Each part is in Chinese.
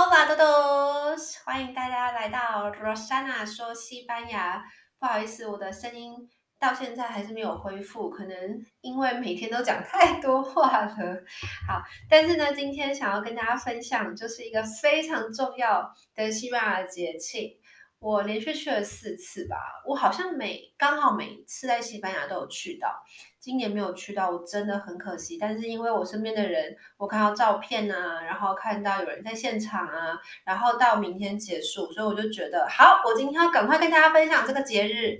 Hola 豆豆欢迎大家来到 Rosanna 说西班牙。不好意思，我的声音到现在还是没有恢复，可能因为每天都讲太多话了。好，但是呢，今天想要跟大家分享，就是一个非常重要的西班牙节庆。我连续去了四次吧，我好像每刚好每一次在西班牙都有去到，今年没有去到，我真的很可惜。但是因为我身边的人，我看到照片啊，然后看到有人在现场啊，然后到明天结束，所以我就觉得好，我今天要赶快跟大家分享这个节日。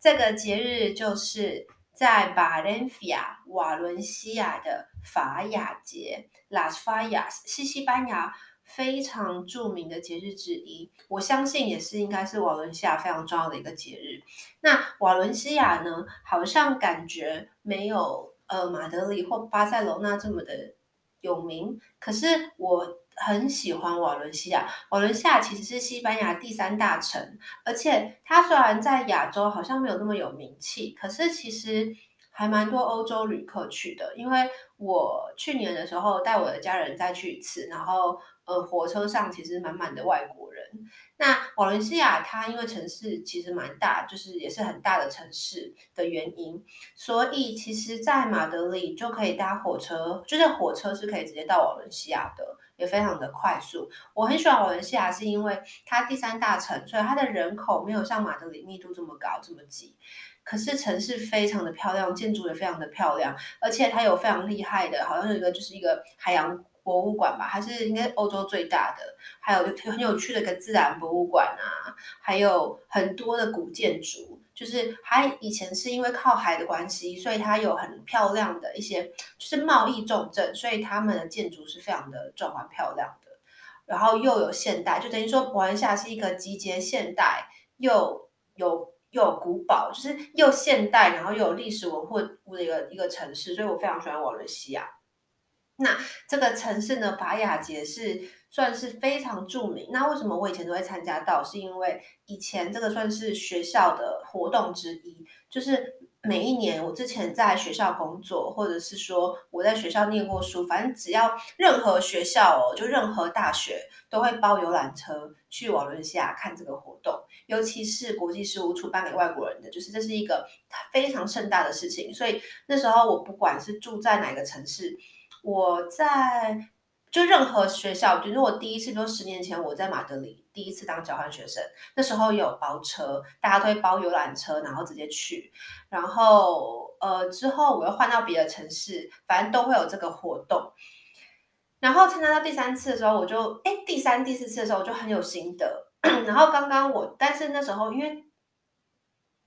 这个节日就是在瓦伦西亚瓦伦西亚的法雅节，Las Fallas，是西班牙。非常著名的节日之一，我相信也是应该是瓦伦西亚非常重要的一个节日。那瓦伦西亚呢，好像感觉没有呃马德里或巴塞罗那这么的有名。可是我很喜欢瓦伦西亚。瓦伦西亚其实是西班牙第三大城，而且它虽然在亚洲好像没有那么有名气，可是其实还蛮多欧洲旅客去的。因为我去年的时候带我的家人再去一次，然后。呃，火车上其实满满的外国人。那瓦伦西亚它因为城市其实蛮大，就是也是很大的城市的原因，所以其实，在马德里就可以搭火车，就是火车是可以直接到瓦伦西亚的，也非常的快速。我很喜欢瓦伦西亚，是因为它第三大城，所以它的人口没有像马德里密度这么高这么挤，可是城市非常的漂亮，建筑也非常的漂亮，而且它有非常厉害的，好像有一个就是一个海洋。博物馆吧，还是应该欧洲最大的，还有很有趣的一个自然博物馆啊，还有很多的古建筑，就是它以前是因为靠海的关系，所以它有很漂亮的一些，就是贸易重镇，所以他们的建筑是非常的壮观漂亮的，然后又有现代，就等于说瓦伦西亚是一个集结现代又有又有古堡，就是又现代然后又有历史文物的一个一个城市，所以我非常喜欢瓦伦西亚。那这个城市呢，法雅节是算是非常著名。那为什么我以前都会参加到？是因为以前这个算是学校的活动之一，就是每一年我之前在学校工作，或者是说我在学校念过书，反正只要任何学校哦，就任何大学都会包游览车去瓦伦西亚看这个活动，尤其是国际事务处办给外国人的，就是这是一个非常盛大的事情。所以那时候我不管是住在哪个城市。我在就任何学校，就是我第一次，比如十年前我在马德里第一次当交换学生，那时候有包车，大家都会包游览车，然后直接去。然后呃之后我又换到别的城市，反正都会有这个活动。然后参加到第三次的时候，我就哎第三第四次的时候我就很有心得。然后刚刚我，但是那时候因为。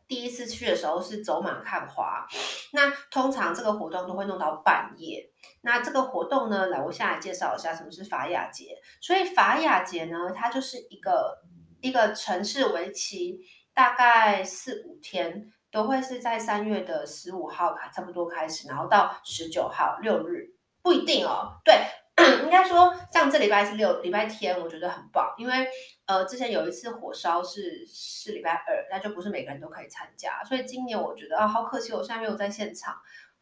第一次去的时候是走马看花，那通常这个活动都会弄到半夜。那这个活动呢，来我先来介绍一下什么是法雅节。所以法雅节呢，它就是一个一个城市为期大概四五天，都会是在三月的十五号开差不多开始，然后到十九号六日不一定哦。对。应该说，像这礼拜是六礼拜天，我觉得很棒，因为呃，之前有一次火烧是是礼拜二，那就不是每个人都可以参加，所以今年我觉得啊，好可惜，我现在没有在现场，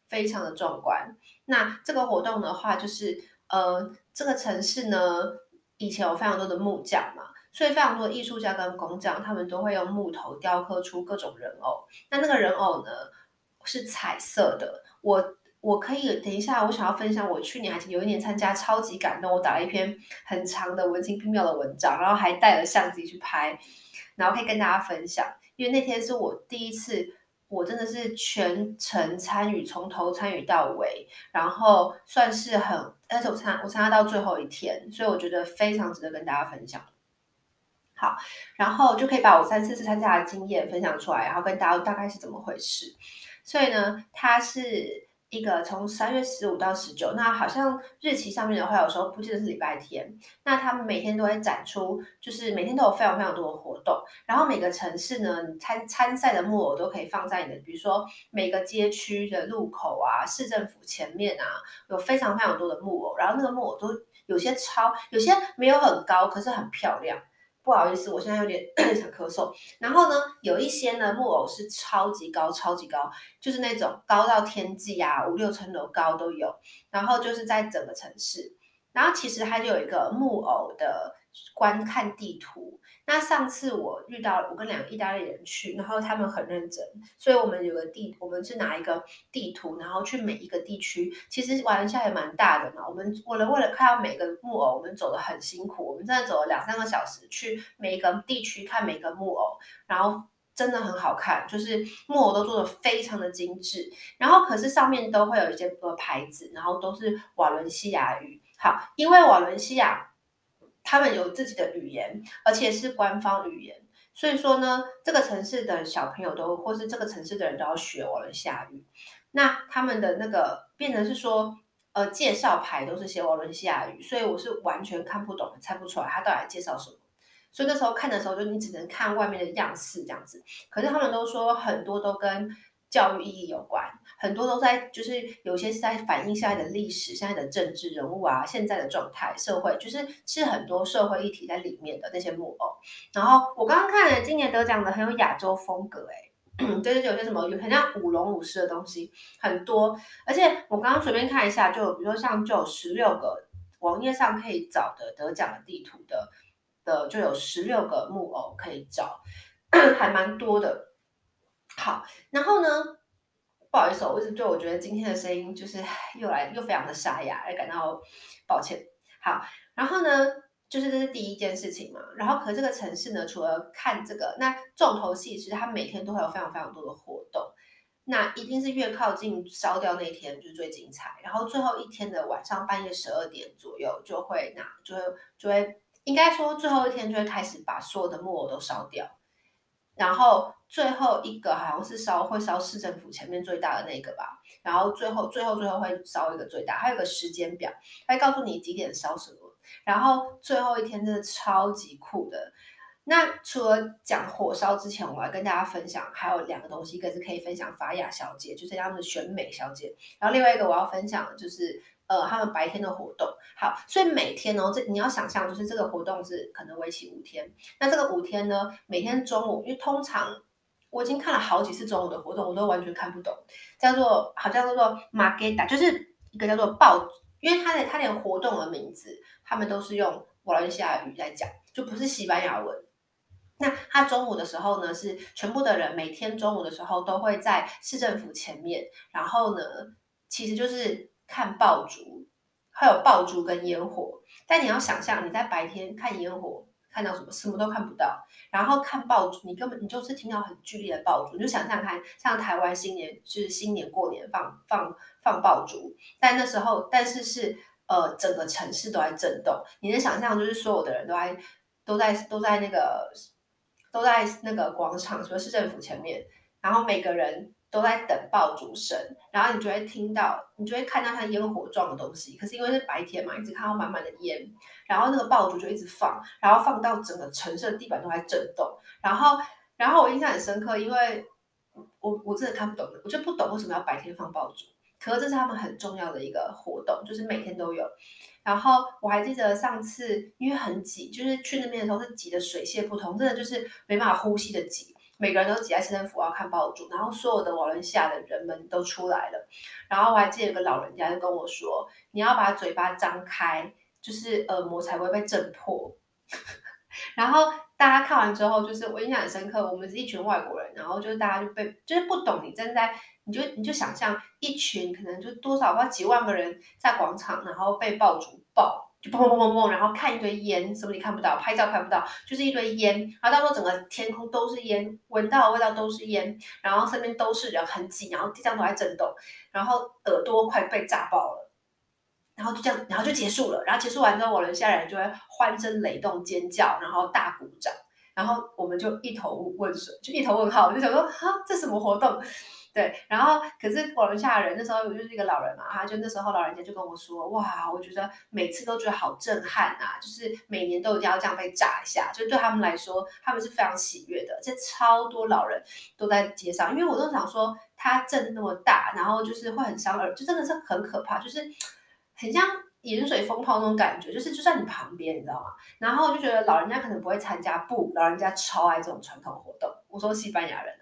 非常的壮观。那这个活动的话，就是呃，这个城市呢，以前有非常多的木匠嘛，所以非常多艺术家跟工匠，他们都会用木头雕刻出各种人偶。那那个人偶呢，是彩色的，我。我可以等一下，我想要分享我去年还是有一年参加超级感动，我打了一篇很长的文情并妙的文章，然后还带了相机去拍，然后可以跟大家分享。因为那天是我第一次，我真的是全程参与，从头参与到尾，然后算是很，但是我参我参加到最后一天，所以我觉得非常值得跟大家分享。好，然后就可以把我三四次参加的经验分享出来，然后跟大家大概是怎么回事。所以呢，它是。一个从三月十五到十九，那好像日期上面的话，有时候不记得是礼拜天。那他们每天都会展出，就是每天都有非常非常多的活动。然后每个城市呢，参参赛的木偶都可以放在你的，比如说每个街区的路口啊，市政府前面啊，有非常非常多的木偶。然后那个木偶都有些超，有些没有很高，可是很漂亮。不好意思，我现在有点 想咳嗽。然后呢，有一些呢木偶是超级高、超级高，就是那种高到天际啊，五六层楼高都有。然后就是在整个城市，然后其实它就有一个木偶的观看地图。那上次我遇到我跟两个意大利人去，然后他们很认真，所以我们有个地，我们是拿一个地图，然后去每一个地区。其实瓦伦西亚也蛮大的嘛，我们为了为了看到每个木偶，我们走得很辛苦，我们真的走了两三个小时去每一个地区看每个木偶，然后真的很好看，就是木偶都做得非常的精致。然后可是上面都会有一些牌子，然后都是瓦伦西亚语。好，因为瓦伦西亚。他们有自己的语言，而且是官方语言，所以说呢，这个城市的小朋友都，或是这个城市的人都要学瓦伦西亚语。那他们的那个变成是说，呃，介绍牌都是写瓦伦西亚语，所以我是完全看不懂，猜不出来他到底介绍什么。所以那时候看的时候，就你只能看外面的样式这样子。可是他们都说很多都跟教育意义有关，很多都在，就是有些是在反映现在的历史、现在的政治人物啊、现在的状态、社会，就是是很多社会议题在里面的那些木偶。然后我刚刚看了今年得奖的很有亚洲风格，哎，就是有些什么有很像舞龙舞狮的东西很多，而且我刚刚随便看一下，就比如说像就有十六个网页上可以找的得奖的地图的的，就有十六个木偶可以找，还蛮多的。好，然后呢，不好意思，我一直对我觉得今天的声音就是又来又非常的沙哑，而感到抱歉。好，然后呢，就是这是第一件事情嘛。然后，可这个城市呢，除了看这个，那重头戏其实它每天都会有非常非常多的活动。那一定是越靠近烧掉那天就是最精彩。然后最后一天的晚上半夜十二点左右就会那就会就会应该说最后一天就会开始把所有的木偶都烧掉。然后最后一个好像是烧会烧市政府前面最大的那个吧，然后最后最后最后会烧一个最大，还有个时间表，会告诉你几点烧什么。然后最后一天真的超级酷的。那除了讲火烧之前，我要跟大家分享还有两个东西，一个是可以分享法雅小姐，就是他们的选美小姐，然后另外一个我要分享的就是。呃，他们白天的活动好，所以每天呢，这你要想象，就是这个活动是可能为期五天。那这个五天呢，每天中午，因为通常我已经看了好几次中午的活动，我都完全看不懂，叫做好像叫做 Margetta，就是一个叫做爆，因为他的他连活动的名字，他们都是用瓦伦西亚语在讲，就不是西班牙文。那他中午的时候呢，是全部的人每天中午的时候都会在市政府前面，然后呢，其实就是。看爆竹，还有爆竹跟烟火，但你要想象你在白天看烟火，看到什么？什么都看不到。然后看爆竹，你根本你就是听到很剧烈的爆竹，你就想象看，像台湾新年就是新年过年放放放爆竹，但那时候但是是呃整个城市都在震动，你能想象就是所有的人都在都在都在那个都在那个广场，什么市政府前面，然后每个人。都在等爆竹声，然后你就会听到，你就会看到像烟火状的东西。可是因为是白天嘛，一直看到满满的烟，然后那个爆竹就一直放，然后放到整个城市的地板都在震动。然后，然后我印象很深刻，因为我我真的看不懂，我就不懂为什么要白天放爆竹。可是这是他们很重要的一个活动，就是每天都有。然后我还记得上次因为很挤，就是去那边的时候是挤得水泄不通，真的就是没办法呼吸的挤。每个人都挤在市政府要看爆竹，然后所有的瓦伦西亚的人们都出来了。然后我还记得有个老人家就跟我说：“你要把嘴巴张开，就是耳膜才会被震破。”然后大家看完之后，就是我印象很深刻。我们是一群外国人，然后就是大家就被就是不懂，你正在你就你就想象一群可能就多少吧几万个人在广场，然后被爆竹爆。就砰砰砰砰砰，然后看一堆烟，什么你看不到，拍照看不到，就是一堆烟。然后到时候整个天空都是烟，闻到的味道都是烟，然后身边都是人，很挤，然后地上都在震动，然后耳朵快被炸爆了。然后就这样，然后就结束了。然后结束完之后，瓦伦西亚人就会欢声雷动、尖叫，然后大鼓掌。然后我们就一头问水，就一头问号，我就想说，哈，这什么活动？对，然后可是瓦伦西亚人那时候我就是一个老人嘛，他就那时候老人家就跟我说，哇，我觉得每次都觉得好震撼啊，就是每年都一定要这样被炸一下，就对他们来说，他们是非常喜悦的。这超多老人都在街上，因为我都想说，它震那么大，然后就是会很伤耳，就真的是很可怕，就是很像盐水风炮那种感觉，就是就在你旁边，你知道吗？然后就觉得老人家可能不会参加，不，老人家超爱这种传统活动。我说西班牙人。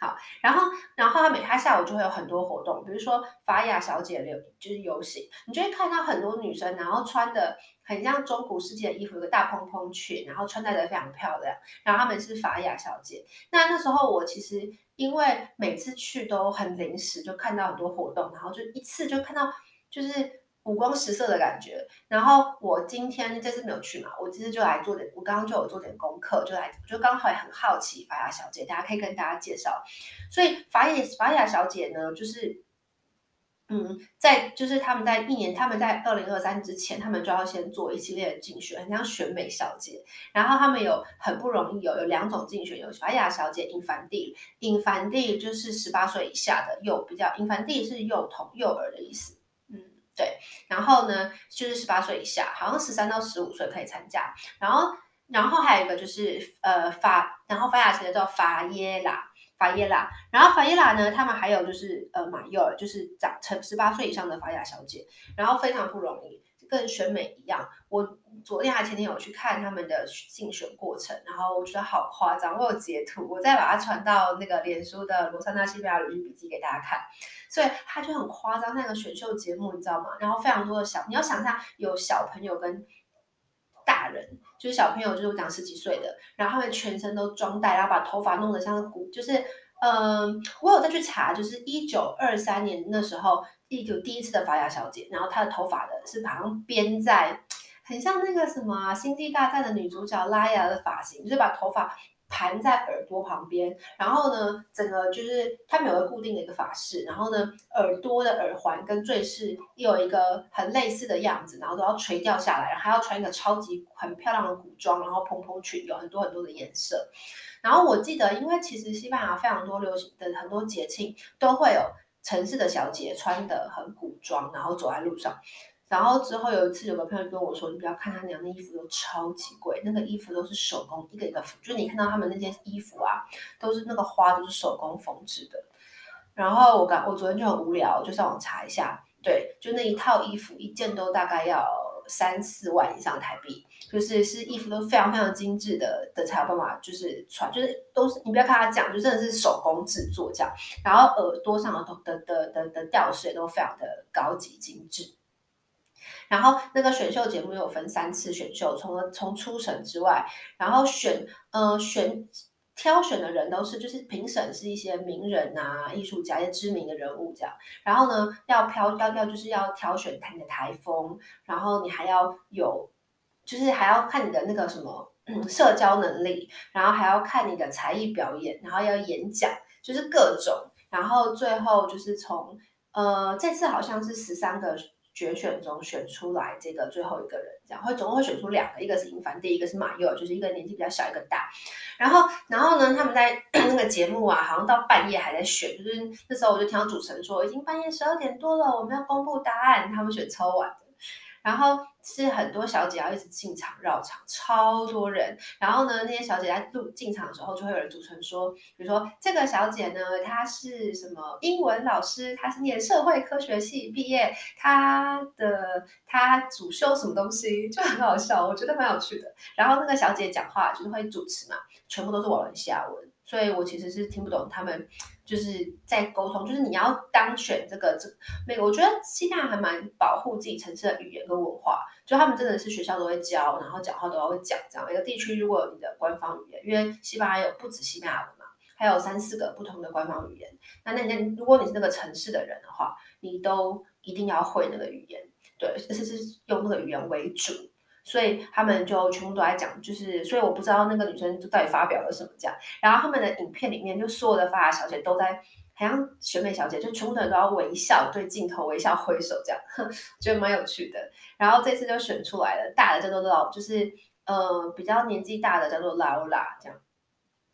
好，然后然后他每他下午就会有很多活动，比如说法雅小姐游就是游行，你就会看到很多女生，然后穿的很像中古世纪的衣服，有个大蓬蓬裙，然后穿戴的非常漂亮，然后他们是法雅小姐。那那时候我其实因为每次去都很临时，就看到很多活动，然后就一次就看到就是。五光十色的感觉，然后我今天这次没有去嘛，我这次就来做点，我刚刚就有做点功课，就来，就刚好也很好奇法雅小姐，大家可以跟大家介绍。所以法雅法雅小姐呢，就是，嗯，在就是他们在一年，他们在二零二三之前，他们就要先做一系列的竞选，很像选美小姐。然后他们有很不容易有有两种竞选，有法雅小姐英凡蒂。英凡蒂就是十八岁以下的幼，比较英凡蒂是幼童幼儿的意思。对，然后呢，就是十八岁以下，好像十三到十五岁可以参加。然后，然后还有一个就是呃法，然后法雅小姐叫法耶拉，法耶拉。然后法耶拉呢，他们还有就是呃马幼儿，就是长成十八岁以上的法雅小姐，然后非常不容易。跟选美一样，我昨天还前天有去看他们的竞选过程，然后我觉得好夸张。我有截图，我再把它传到那个脸书的罗莎娜西班牙旅行笔记给大家看。所以他就很夸张，那个选秀节目你知道吗？然后非常多的小，你要想象有小朋友跟大人，就是小朋友就是我讲十几岁的，然后他们全身都装戴，然后把头发弄得像古，就是嗯、我有再去查，就是一九二三年那时候。第一第一次的法雅小姐，然后她的头发的是好像编在，很像那个什么《星际大战》的女主角拉雅的发型，就是把头发盘在耳朵旁边，然后呢，整个就是他们有个固定的一个发饰，然后呢，耳朵的耳环跟坠饰又有一个很类似的样子，然后都要垂掉下来，然后还要穿一个超级很漂亮的古装，然后蓬蓬裙，有很多很多的颜色。然后我记得，因为其实西班牙非常多流行的很多节庆都会有。城市的小姐穿的很古装，然后走在路上。然后之后有一次，有个朋友跟我说：“你不要看他娘的衣服都超级贵，那个衣服都是手工，一个一个，就是你看到他们那件衣服啊，都是那个花都是手工缝制的。”然后我刚我昨天就很无聊，就上网查一下，对，就那一套衣服一件都大概要三四万以上台币。就是是衣服都非常非常精致的的才有办法，就是穿，就是都是你不要看他讲，就真的是手工制作这样。然后耳朵上的的的的的吊饰也都非常的高级精致。然后那个选秀节目有分三次选秀，从从初审之外，然后选呃选挑选的人都是就是评审是一些名人啊、艺术家、一些知名的人物这样。然后呢，要挑要要就是要挑选他的台风，然后你还要有。就是还要看你的那个什么，社交能力，然后还要看你的才艺表演，然后要演讲，就是各种，然后最后就是从，呃，这次好像是十三个决选中选出来这个最后一个人，这样会总共会选出两个，一个是英凡，第一个是马佑，就是一个年纪比较小，一个大，然后，然后呢，他们在 那个节目啊，好像到半夜还在选，就是那时候我就听到主持人说，已经半夜十二点多了，我们要公布答案，他们选超晚的。然后是很多小姐要一直进场绕场，超多人。然后呢，那些小姐在入进场的时候，就会有人主持人说，比如说这个小姐呢，她是什么英文老师，她是念社会科学系毕业，她的她主修什么东西，就很好笑，我觉得蛮有趣的。然后那个小姐讲话就是会主持嘛，全部都是瓦伦西亚文，所以我其实是听不懂他们。就是在沟通，就是你要当选这个这那个，我觉得西班牙还蛮保护自己城市的语言跟文化，就他们真的是学校都会教，然后讲话都要会讲这样。一个地区如果有你的官方语言，因为西班牙有不止西班牙文嘛，还有三四个不同的官方语言。那那那如果你是那个城市的人的话，你都一定要会那个语言，对，而且是用那个语言为主。所以他们就全部都在讲，就是所以我不知道那个女生到底发表了什么这样。然后他们的影片里面，就所有的发达小姐都在，好像选美小姐，就全部的人都要微笑对镜头微笑挥手这样，哼，觉得蛮有趣的。然后这次就选出来了，大的叫做老，就是呃比较年纪大的叫做劳拉这样。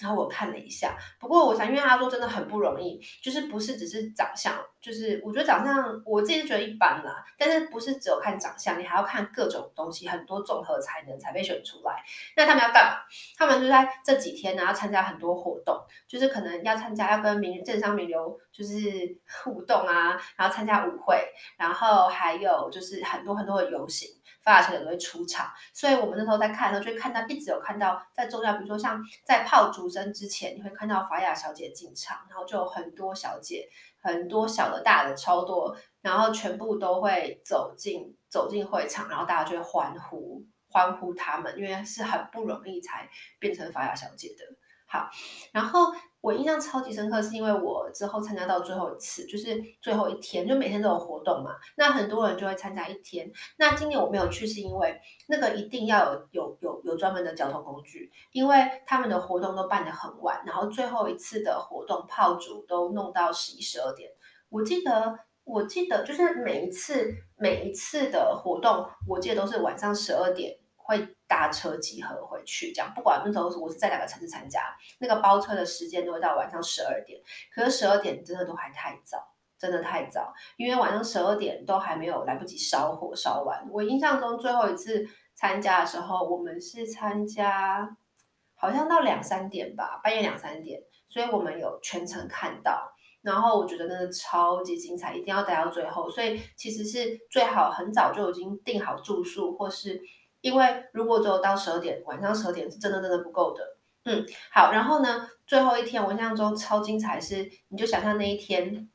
然后我看了一下，不过我想，因为他说真的很不容易，就是不是只是长相，就是我觉得长相我自己是觉得一般啦，但是不是只有看长相，你还要看各种东西，很多综合才能才被选出来。那他们要干嘛？他们就在这几天呢，要参加很多活动，就是可能要参加，要跟名政商名流就是 互动啊，然后参加舞会，然后还有就是很多很多的游行。法雅小姐都会出场，所以我们那时候在看的时候，就会看到一直有看到在重要，比如说像在炮竹声之前，你会看到法雅小姐进场，然后就有很多小姐，很多小的、大的超多，然后全部都会走进走进会场，然后大家就会欢呼欢呼他们，因为是很不容易才变成法雅小姐的。好，然后我印象超级深刻，是因为我之后参加到最后一次，就是最后一天，就每天都有活动嘛。那很多人就会参加一天。那今年我没有去，是因为那个一定要有有有有专门的交通工具，因为他们的活动都办得很晚，然后最后一次的活动炮竹都弄到十一十二点。我记得我记得就是每一次每一次的活动，我记得都是晚上十二点。会搭车集合回去，这样不管那时候我是在哪个城市参加，那个包车的时间都会到晚上十二点。可是十二点真的都还太早，真的太早，因为晚上十二点都还没有来不及烧火烧完。我印象中最后一次参加的时候，我们是参加好像到两三点吧，半夜两三点，所以我们有全程看到。然后我觉得真的超级精彩，一定要待到最后。所以其实是最好很早就已经订好住宿，或是。因为如果只有到十二点，晚上十二点是真的真的不够的。嗯，好，然后呢，最后一天我印象中超精彩是，你就想象那一天，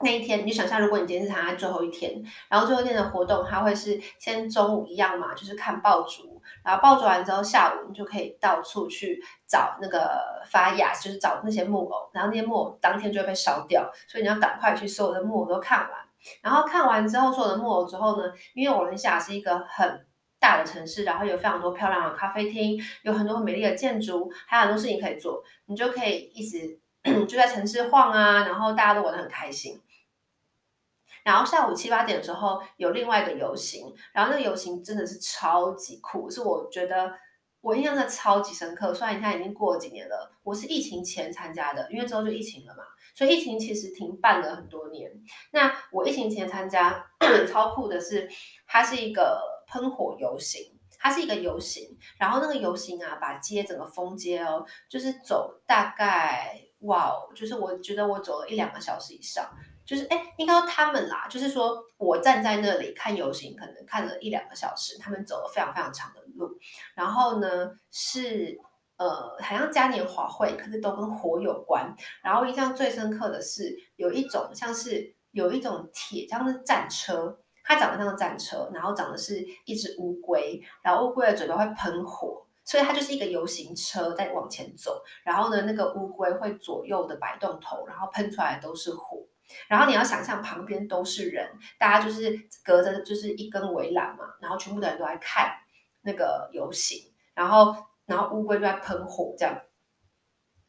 那一天你就想象如果你今天是参加最后一天，然后最后一天的活动，它会是先中午一样嘛，就是看爆竹，然后爆竹完之后下午你就可以到处去找那个发芽，就是找那些木偶，然后那些木偶当天就会被烧掉，所以你要赶快去所有的木偶都看完，然后看完之后所有的木偶之后呢，因为我们下是一个很大的城市，然后有非常多漂亮的咖啡厅，有很多美丽的建筑，还有很多事情可以做，你就可以一直 就在城市晃啊，然后大家都玩得很开心。然后下午七八点的时候有另外一个游行，然后那个游行真的是超级酷，是我觉得我印象真的超级深刻。虽然你看已经过了几年了，我是疫情前参加的，因为之后就疫情了嘛，所以疫情其实停办了很多年。那我疫情前参加 超酷的是，它是一个。喷火游行，它是一个游行，然后那个游行啊，把街整个封街哦，就是走大概哇哦，就是我觉得我走了一两个小时以上，就是哎，应该他们啦，就是说我站在那里看游行，可能看了一两个小时，他们走了非常非常长的路，然后呢是呃，好像嘉年华会，可是都跟火有关，然后印象最深刻的是有一种像是有一种铁，像是战车。它长得像个战车，然后长得是一只乌龟，然后乌龟的嘴巴会喷火，所以它就是一个游行车在往前走。然后呢，那个乌龟会左右的摆动头，然后喷出来都是火。然后你要想象旁边都是人，大家就是隔着就是一根围栏嘛，然后全部的人都在看那个游行，然后然后乌龟就在喷火这样。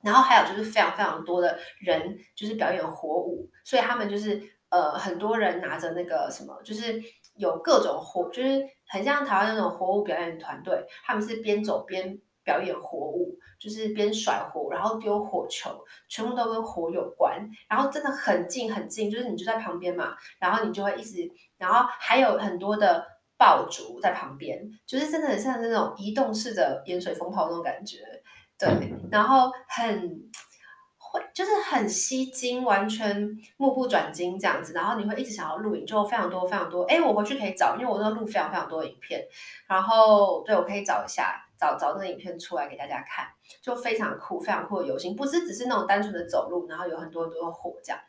然后还有就是非常非常多的人就是表演火舞，所以他们就是。呃，很多人拿着那个什么，就是有各种火，就是很像台湾那种火舞表演团队，他们是边走边表演火舞，就是边甩火，然后丢火球，全部都跟火有关。然后真的很近很近，就是你就在旁边嘛，然后你就会一直，然后还有很多的爆竹在旁边，就是真的很像那种移动式的盐水风炮那种感觉，对，然后很。就是很吸睛，完全目不转睛这样子，然后你会一直想要录影，就非常多非常多。哎，我回去可以找，因为我都录非常非常多的影片，然后对，我可以找一下，找找那个影片出来给大家看，就非常酷，非常酷的游行，不是只是那种单纯的走路，然后有很多很多的火这样。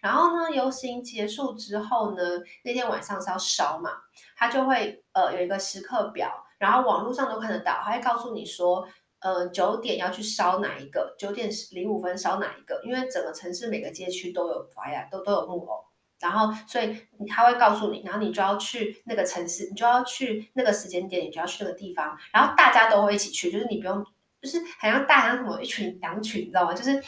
然后呢，游行结束之后呢，那天晚上是要烧嘛，它就会呃有一个时刻表，然后网络上都看得到，他会告诉你说。呃，九点要去烧哪一个？九点零五分烧哪一个？因为整个城市每个街区都有法雅，都都有木偶，然后所以他会告诉你，然后你就要去那个城市，你就要去那个时间点，你就要去那个地方，然后大家都会一起去，就是你不用，就是好像大家什么一群羊群，你知道吗？就是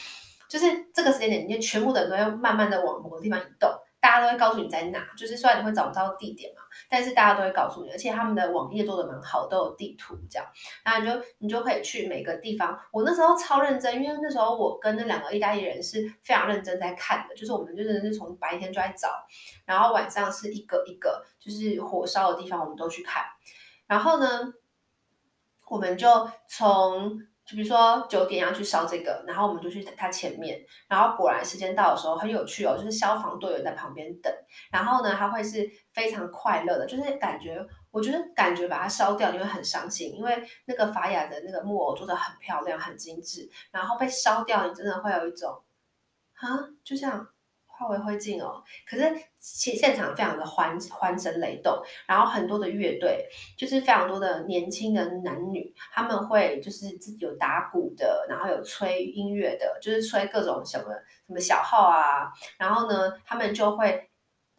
就是这个时间点，你就全部的人都要慢慢的往某个地方移动。大家都会告诉你在哪，就是虽然你会找不到地点嘛，但是大家都会告诉你，而且他们的网页做的蛮好，都有地图这样，然后你就你就可以去每个地方。我那时候超认真，因为那时候我跟那两个意大利人是非常认真在看的，就是我们就真的是从白天就在找，然后晚上是一个一个就是火烧的地方，我们都去看。然后呢，我们就从。就比如说九点要去烧这个，然后我们就去他前面，然后果然时间到的时候很有趣哦，就是消防队员在旁边等，然后呢他会是非常快乐的，就是感觉我觉得感觉把它烧掉你会很伤心，因为那个法雅的那个木偶做的很漂亮、很精致，然后被烧掉，你真的会有一种啊，就这样化为灰烬哦。可是其实现场非常的欢欢声雷动，然后很多的乐队，就是非常多的年轻的男女，他们会就是自己有打鼓的，然后有吹音乐的，就是吹各种什么什么小号啊，然后呢，他们就会。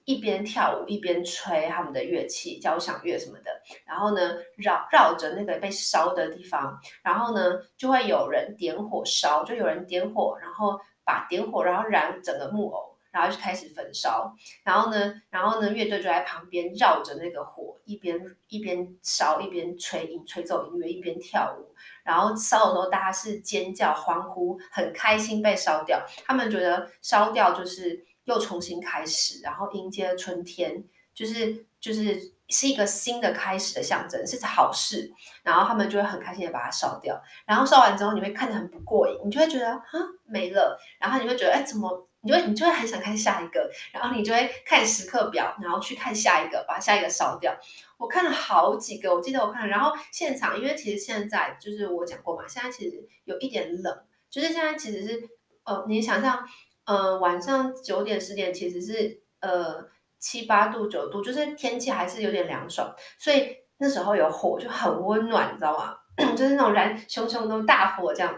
一边跳舞一边吹他们的乐器，交响乐什么的，然后呢，绕绕着那个被烧的地方，然后呢，就会有人点火烧，就有人点火，然后把点火，然后燃整个木偶，然后就开始焚烧，然后呢，然后呢，乐队就在旁边绕着那个火，一边一边烧一边吹音吹奏音乐，一边跳舞，然后烧的时候大家是尖叫欢呼，很开心被烧掉，他们觉得烧掉就是。又重新开始，然后迎接春天，就是就是是一个新的开始的象征，是好事。然后他们就会很开心的把它烧掉。然后烧完之后，你会看得很不过瘾，你就会觉得啊没了。然后你会觉得哎怎么？你就你就会很想看下一个。然后你就会看时刻表，然后去看下一个，把下一个烧掉。我看了好几个，我记得我看。然后现场，因为其实现在就是我讲过嘛，现在其实有一点冷，就是现在其实是呃，你想象。呃，晚上九点十点其实是呃七八度九度，就是天气还是有点凉爽，所以那时候有火就很温暖，你知道吗？就是那种燃熊熊的大火这样。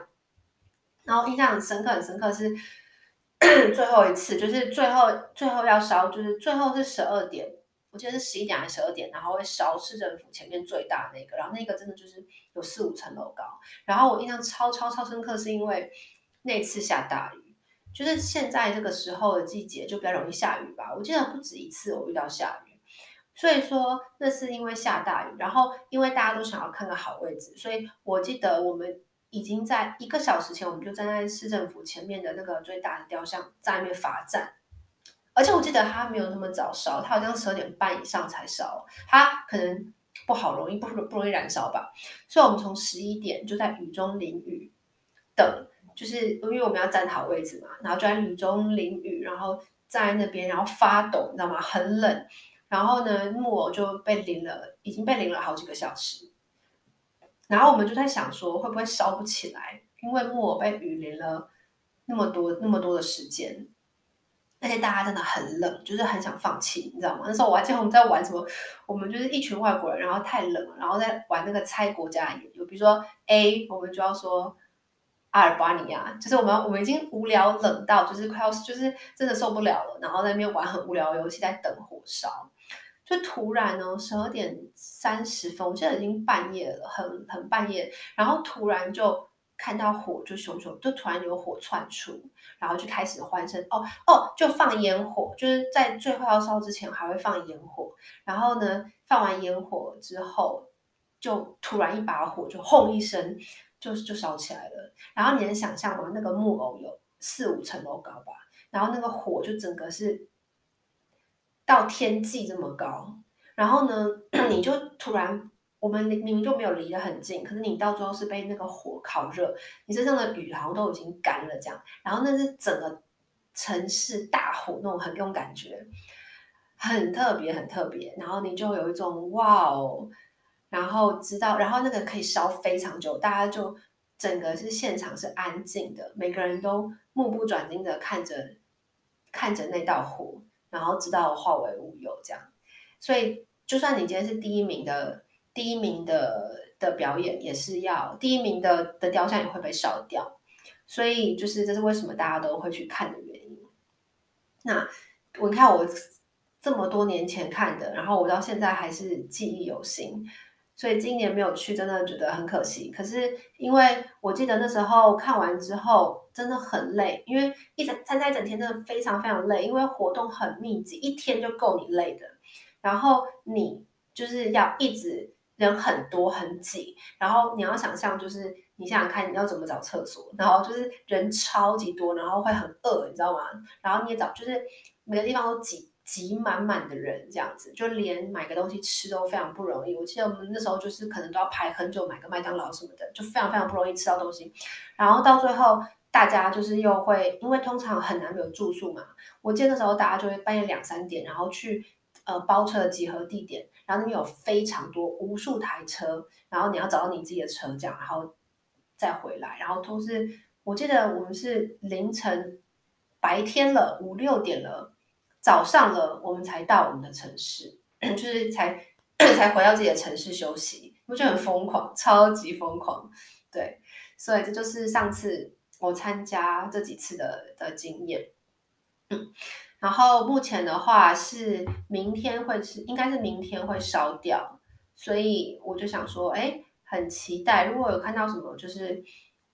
然后印象很深刻，很深刻是 最后一次，就是最后最后要烧，就是最后是十二点，我记得是十一点还是十二点，然后会烧市政府前面最大的那个，然后那个真的就是有四五层楼高。然后我印象超超超深刻，是因为那次下大雨。就是现在这个时候的季节就比较容易下雨吧，我记得不止一次我遇到下雨，所以说那是因为下大雨，然后因为大家都想要看个好位置，所以我记得我们已经在一个小时前，我们就站在市政府前面的那个最大的雕像在那边罚站，而且我记得他没有那么早烧，他好像十二点半以上才烧，他可能不好容易不不容易燃烧吧，所以我们从十一点就在雨中淋雨等。就是因为我们要站好位置嘛，然后就在雨中淋雨，然后站在那边，然后发抖，你知道吗？很冷。然后呢，木偶就被淋了，已经被淋了好几个小时。然后我们就在想说，会不会烧不起来？因为木偶被雨淋了那么多那么多的时间，而且大家真的很冷，就是很想放弃，你知道吗？那时候我还记得我们在玩什么，我们就是一群外国人，然后太冷了，然后在玩那个猜国家有，比如说 A，我们就要说。阿尔巴尼亚，就是我们我们已经无聊冷到，就是快要就是真的受不了了，然后在那边玩很无聊的游戏，在等火烧。就突然呢，十二点三十分，我现在已经半夜了，很很半夜，然后突然就看到火就熊熊，就突然有火窜出，然后就开始欢声，哦哦，就放烟火，就是在最后要烧之前还会放烟火，然后呢，放完烟火之后，就突然一把火就轰一声。就就烧起来了，然后你能想象吗？那个木偶有四五层楼高吧，然后那个火就整个是到天际这么高，然后呢，你就突然，我们明明就没有离得很近，可是你到最后是被那个火烤热，你身上的雨好像都已经干了这样，然后那是整个城市大火那种很那种感觉，很特别很特别，然后你就有一种哇哦。然后知道，然后那个可以烧非常久，大家就整个是现场是安静的，每个人都目不转睛的看着看着那道火，然后知道化为乌有这样。所以，就算你今天是第一名的第一名的的表演，也是要第一名的的雕像也会被烧掉。所以，就是这是为什么大家都会去看的原因。那我看我这么多年前看的，然后我到现在还是记忆犹新。所以今年没有去，真的觉得很可惜。可是因为我记得那时候看完之后真的很累，因为一整参加一整天真的非常非常累，因为活动很密集，一天就够你累的。然后你就是要一直人很多很挤，然后你要想象就是你想想看你要怎么找厕所，然后就是人超级多，然后会很饿，你知道吗？然后你也找就是每个地方都挤。挤满满的人，这样子就连买个东西吃都非常不容易。我记得我们那时候就是可能都要排很久买个麦当劳什么的，就非常非常不容易吃到东西。然后到最后，大家就是又会，因为通常很难没有住宿嘛。我记得那时候大家就会半夜两三点，然后去呃包车的集合地点，然后那边有非常多无数台车，然后你要找到你自己的车，这样然后再回来，然后同时我记得我们是凌晨白天了五六点了，早上了我们才到我们的城市，就是才 才回到自己的城市休息，我就很疯狂，超级疯狂，对，所以这就是上次我参加这几次的的经验。嗯，然后目前的话是明天会是，应该是明天会烧掉，所以我就想说，哎，很期待。如果有看到什么，就是，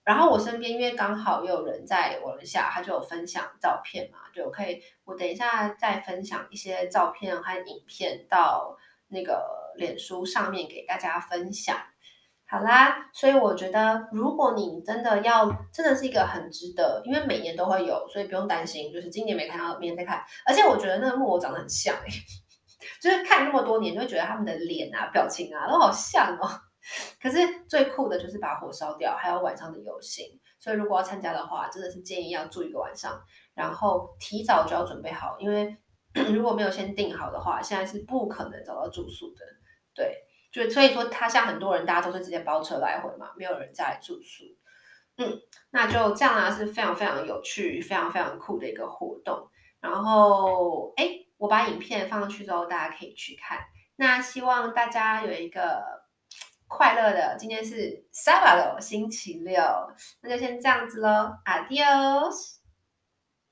然后我身边因为刚好又有人在网下，他就有分享照片嘛，就可以，我等一下再分享一些照片和影片到那个脸书上面给大家分享。好啦，所以我觉得，如果你真的要，真的是一个很值得，因为每年都会有，所以不用担心，就是今年没看到，明年再看。而且我觉得那个木偶长得很像诶，就是看那么多年，就会觉得他们的脸啊、表情啊都好像哦。可是最酷的就是把火烧掉，还有晚上的游行。所以如果要参加的话，真的是建议要住一个晚上，然后提早就要准备好，因为 如果没有先订好的话，现在是不可能找到住宿的。对。就所以说，他像很多人，大家都是直接包车来回嘛，没有人在住宿。嗯，那就这样啊，是非常非常有趣、非常非常酷的一个活动。然后，哎，我把影片放上去之后，大家可以去看。那希望大家有一个快乐的，今天是 Sábado 星期六，那就先这样子喽，Adios。